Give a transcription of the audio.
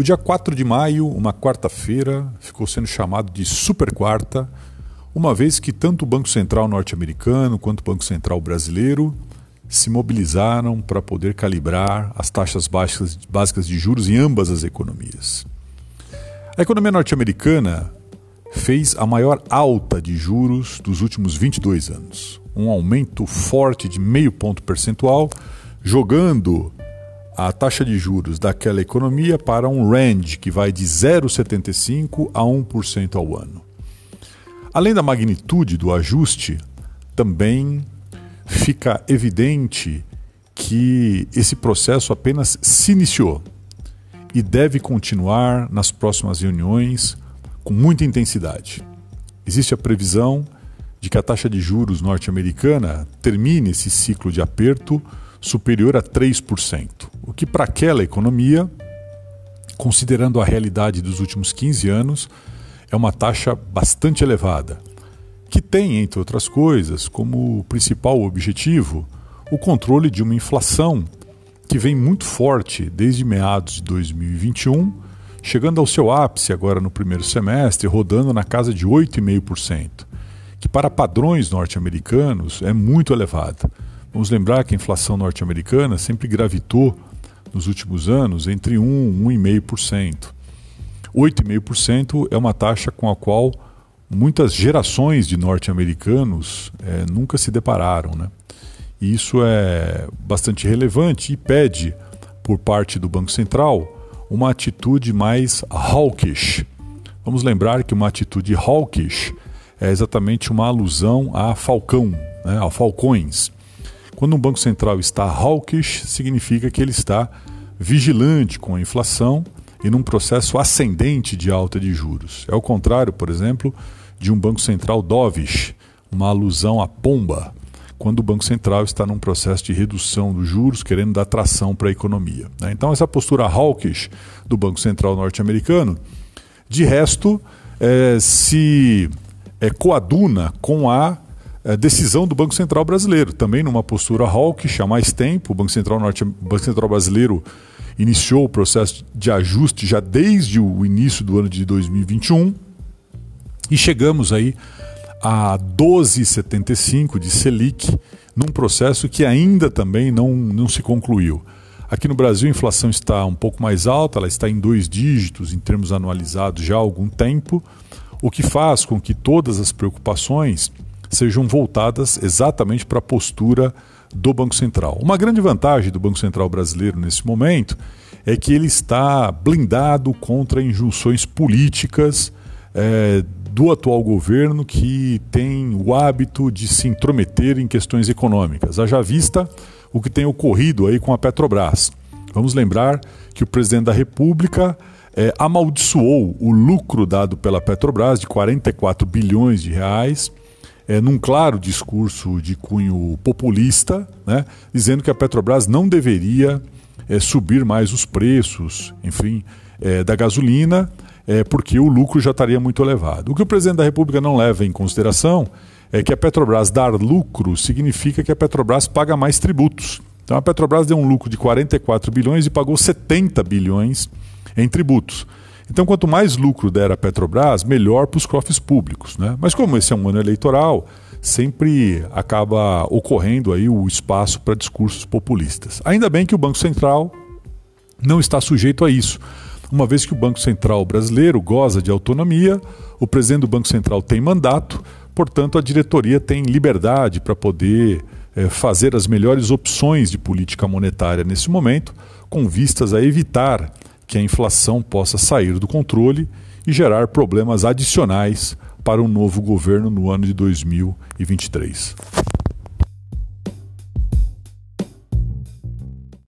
O dia 4 de maio, uma quarta-feira, ficou sendo chamado de Super Quarta, uma vez que tanto o Banco Central norte-americano quanto o Banco Central brasileiro se mobilizaram para poder calibrar as taxas básicas de juros em ambas as economias. A economia norte-americana fez a maior alta de juros dos últimos 22 anos, um aumento forte de meio ponto percentual, jogando a taxa de juros daquela economia para um range que vai de 0,75% a 1% ao ano. Além da magnitude do ajuste, também fica evidente que esse processo apenas se iniciou e deve continuar nas próximas reuniões com muita intensidade. Existe a previsão de que a taxa de juros norte-americana termine esse ciclo de aperto superior a 3%, o que para aquela economia, considerando a realidade dos últimos 15 anos, é uma taxa bastante elevada, que tem, entre outras coisas, como principal objetivo o controle de uma inflação que vem muito forte desde meados de 2021, chegando ao seu ápice agora no primeiro semestre, rodando na casa de 8,5%, que para padrões norte-americanos é muito elevada. Vamos lembrar que a inflação norte-americana sempre gravitou nos últimos anos entre 1 e 1,5%. 8,5% é uma taxa com a qual muitas gerações de norte-americanos é, nunca se depararam. Né? E isso é bastante relevante e pede, por parte do Banco Central, uma atitude mais hawkish. Vamos lembrar que uma atitude hawkish é exatamente uma alusão a Falcão, né, a Falcões. Quando um Banco Central está hawkish, significa que ele está vigilante com a inflação e num processo ascendente de alta de juros. É o contrário, por exemplo, de um Banco Central dovish, uma alusão à pomba, quando o Banco Central está num processo de redução dos juros, querendo dar tração para a economia. Né? Então, essa postura hawkish do Banco Central norte-americano, de resto, é, se é, coaduna com a é, decisão do Banco Central brasileiro, também numa postura hawkish há mais tempo. O Banco Central, Norte, Banco Central brasileiro iniciou o processo de ajuste já desde o início do ano de 2021 e chegamos aí a 12,75 de Selic num processo que ainda também não, não se concluiu. Aqui no Brasil a inflação está um pouco mais alta, ela está em dois dígitos em termos anualizados já há algum tempo, o que faz com que todas as preocupações sejam voltadas exatamente para a postura do Banco Central. Uma grande vantagem do Banco Central brasileiro nesse momento é que ele está blindado contra injunções políticas é, do atual governo que tem o hábito de se intrometer em questões econômicas. Haja vista o que tem ocorrido aí com a Petrobras. Vamos lembrar que o presidente da República é, amaldiçoou o lucro dado pela Petrobras de 44 bilhões de reais é, num claro discurso de cunho populista, né, dizendo que a Petrobras não deveria é, subir mais os preços, enfim, é, da gasolina, é, porque o lucro já estaria muito elevado. O que o presidente da República não leva em consideração é que a Petrobras dar lucro significa que a Petrobras paga mais tributos. Então a Petrobras deu um lucro de 44 bilhões e pagou 70 bilhões em tributos. Então, quanto mais lucro der a Petrobras, melhor para os cofres públicos. Né? Mas como esse é um ano eleitoral, sempre acaba ocorrendo aí o espaço para discursos populistas. Ainda bem que o Banco Central não está sujeito a isso, uma vez que o Banco Central brasileiro goza de autonomia, o presidente do Banco Central tem mandato, portanto, a diretoria tem liberdade para poder é, fazer as melhores opções de política monetária nesse momento, com vistas a evitar que a inflação possa sair do controle e gerar problemas adicionais para um novo governo no ano de 2023.